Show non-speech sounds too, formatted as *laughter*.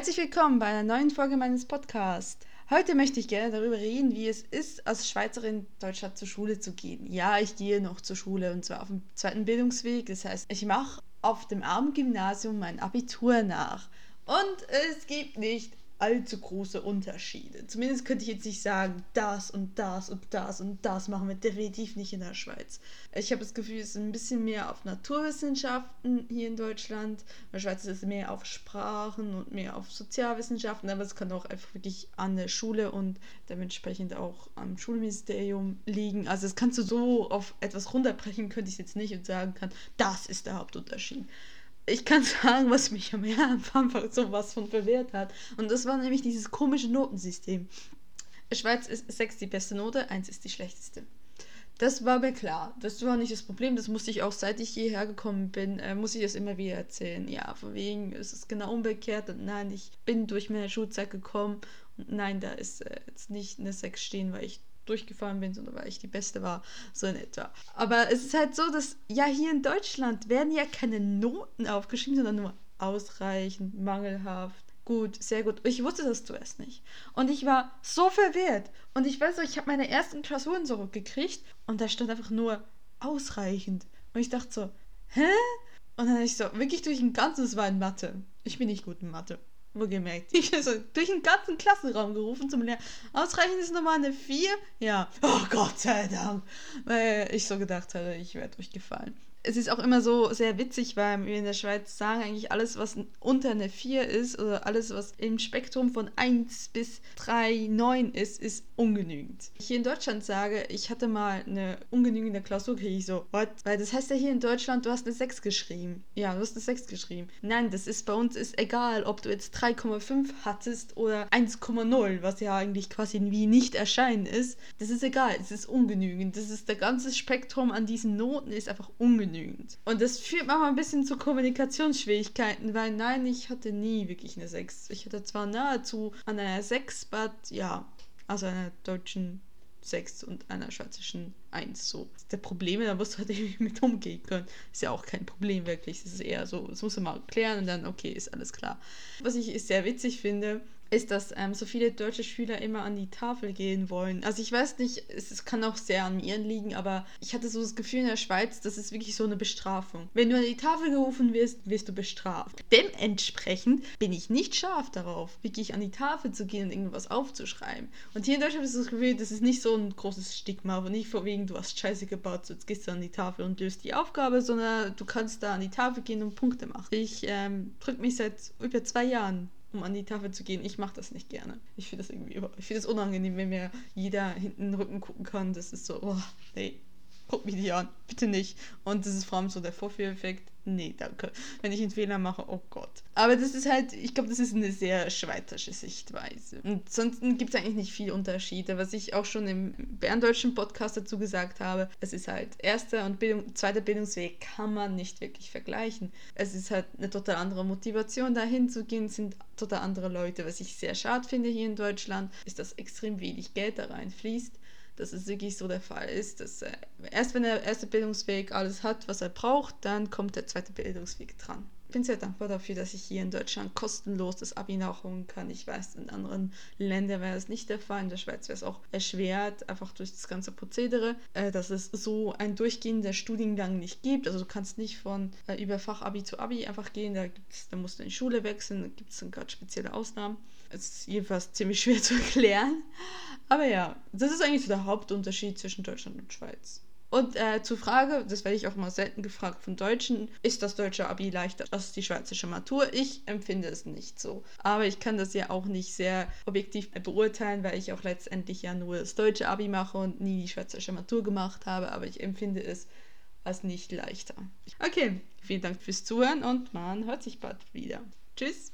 Herzlich willkommen bei einer neuen Folge meines Podcasts. Heute möchte ich gerne darüber reden, wie es ist, als Schweizerin in Deutschland zur Schule zu gehen. Ja, ich gehe noch zur Schule und zwar auf dem zweiten Bildungsweg. Das heißt, ich mache auf dem Abendgymnasium mein Abitur nach. Und es gibt nicht allzu große Unterschiede. Zumindest könnte ich jetzt nicht sagen, das und das und das und das machen wir definitiv nicht in der Schweiz. Ich habe das Gefühl, es ist ein bisschen mehr auf Naturwissenschaften hier in Deutschland. In der Schweiz ist es mehr auf Sprachen und mehr auf Sozialwissenschaften, aber es kann auch einfach wirklich an der Schule und dementsprechend auch am Schulministerium liegen. Also das kannst du so auf etwas runterbrechen, könnte ich jetzt nicht und sagen kann, das ist der Hauptunterschied ich kann sagen, was mich am Anfang sowas von verwehrt hat. Und das war nämlich dieses komische Notensystem. Schweiz ist 6 die beste Note, 1 ist die schlechteste. Das war mir klar. Das war nicht das Problem. Das musste ich auch, seit ich hierher gekommen bin, äh, muss ich es immer wieder erzählen. Ja, von wegen ist es genau umgekehrt. Und nein, ich bin durch meine Schulzeit gekommen. Und nein, da ist äh, jetzt nicht eine 6 stehen, weil ich durchgefallen bin, sondern weil ich die Beste war, so in etwa. Aber es ist halt so, dass ja hier in Deutschland werden ja keine Noten aufgeschrieben, sondern nur ausreichend, mangelhaft, gut, sehr gut. Ich wusste das zuerst nicht. Und ich war so verwirrt. Und ich weiß noch, ich habe meine ersten Klausuren so gekriegt und da stand einfach nur ausreichend. Und ich dachte so, hä? Und dann ich so, wirklich durch ein ganzes war in Mathe. Ich bin nicht gut in Mathe. Wohlgemerkt. Ich bin so durch den ganzen Klassenraum gerufen zum Lehrer. Ausreichend ist nochmal eine 4. Ja. Oh Gott sei Dank. Weil ich so gedacht hatte, ich werde durchgefallen es ist auch immer so sehr witzig, weil wir in der Schweiz sagen, eigentlich alles, was unter eine 4 ist oder alles, was im Spektrum von 1 bis 3, 9 ist, ist ungenügend. Ich hier in Deutschland sage, ich hatte mal eine ungenügende Klausur, kriege ich so, what? Weil das heißt ja hier in Deutschland, du hast eine 6 geschrieben. Ja, du hast eine 6 geschrieben. Nein, das ist bei uns ist egal, ob du jetzt 3,5 hattest oder 1,0, was ja eigentlich quasi wie nicht erscheinen ist. Das ist egal, es ist ungenügend. Das ist der ganze Spektrum an diesen Noten ist einfach ungenügend ungenügend. Und das führt manchmal ein bisschen zu Kommunikationsschwierigkeiten, weil nein, ich hatte nie wirklich eine 6. Ich hatte zwar nahezu an einer 6, but ja, also einer deutschen 6 und einer schweizerischen 1. So. Der Probleme, da musst du halt *laughs* irgendwie mit umgehen können. Ist ja auch kein Problem wirklich. Das ist eher so, das muss man mal klären und dann, okay, ist alles klar. Was ich sehr witzig finde, ist, dass ähm, so viele deutsche Schüler immer an die Tafel gehen wollen. Also ich weiß nicht, es, es, kann auch sehr an mir liegen, aber ich hatte so das Gefühl in der Schweiz, das ist wirklich so eine Bestrafung. Wenn du an die Tafel gerufen wirst, wirst du bestraft. Dementsprechend bin ich nicht scharf darauf, wirklich an die Tafel zu gehen und irgendwas aufzuschreiben. Und hier in Deutschland ist das Gefühl, das ist nicht so ein großes Stigma, aber nicht vor wegen, du hast Scheiße gebaut, so jetzt gehst du an die Tafel und löst die Aufgabe, sondern du kannst da an die Tafel gehen und Punkte machen. Ich ähm, drücke mich seit über zwei Jahren um an die Tafel zu gehen. Ich mache das nicht gerne. Ich finde das irgendwie, ich finde es unangenehm, wenn mir jeder hinten den Rücken gucken kann. Das ist so, oh, nee, guck mich nicht an, bitte nicht. Und das ist vor allem so der Vorführeffekt nee, danke. Wenn ich einen Fehler mache, oh Gott. Aber das ist halt, ich glaube, das ist eine sehr schweizerische Sichtweise. Und sonst gibt es eigentlich nicht viel Unterschiede. Was ich auch schon im berndeutschen Podcast dazu gesagt habe, es ist halt erster und Bildung, zweiter Bildungsweg kann man nicht wirklich vergleichen. Es ist halt eine total andere Motivation, dahin zu gehen, sind total andere Leute. Was ich sehr schade finde hier in Deutschland, ist, dass extrem wenig Geld da reinfließt dass es wirklich so der Fall ist, dass äh, erst wenn der erste Bildungsweg alles hat, was er braucht, dann kommt der zweite Bildungsweg dran. Ich bin sehr dankbar dafür, dass ich hier in Deutschland kostenlos das Abi nachholen kann. Ich weiß, in anderen Ländern wäre das nicht der Fall. In der Schweiz wäre es auch erschwert, einfach durch das ganze Prozedere, äh, dass es so ein durchgehender Studiengang nicht gibt. Also du kannst nicht von äh, über Fachabi zu Abi einfach gehen. Da, da musst du in die Schule wechseln. Da gibt es dann gerade spezielle Ausnahmen. Es ist jedenfalls *laughs* ziemlich schwer zu erklären. Aber ja, das ist eigentlich so der Hauptunterschied zwischen Deutschland und Schweiz. Und äh, zur Frage, das werde ich auch mal selten gefragt von Deutschen, ist das deutsche Abi leichter als die schweizerische Matur? Ich empfinde es nicht so. Aber ich kann das ja auch nicht sehr objektiv beurteilen, weil ich auch letztendlich ja nur das deutsche Abi mache und nie die schweizerische Matur gemacht habe. Aber ich empfinde es als nicht leichter. Okay, vielen Dank fürs Zuhören und man hört sich bald wieder. Tschüss!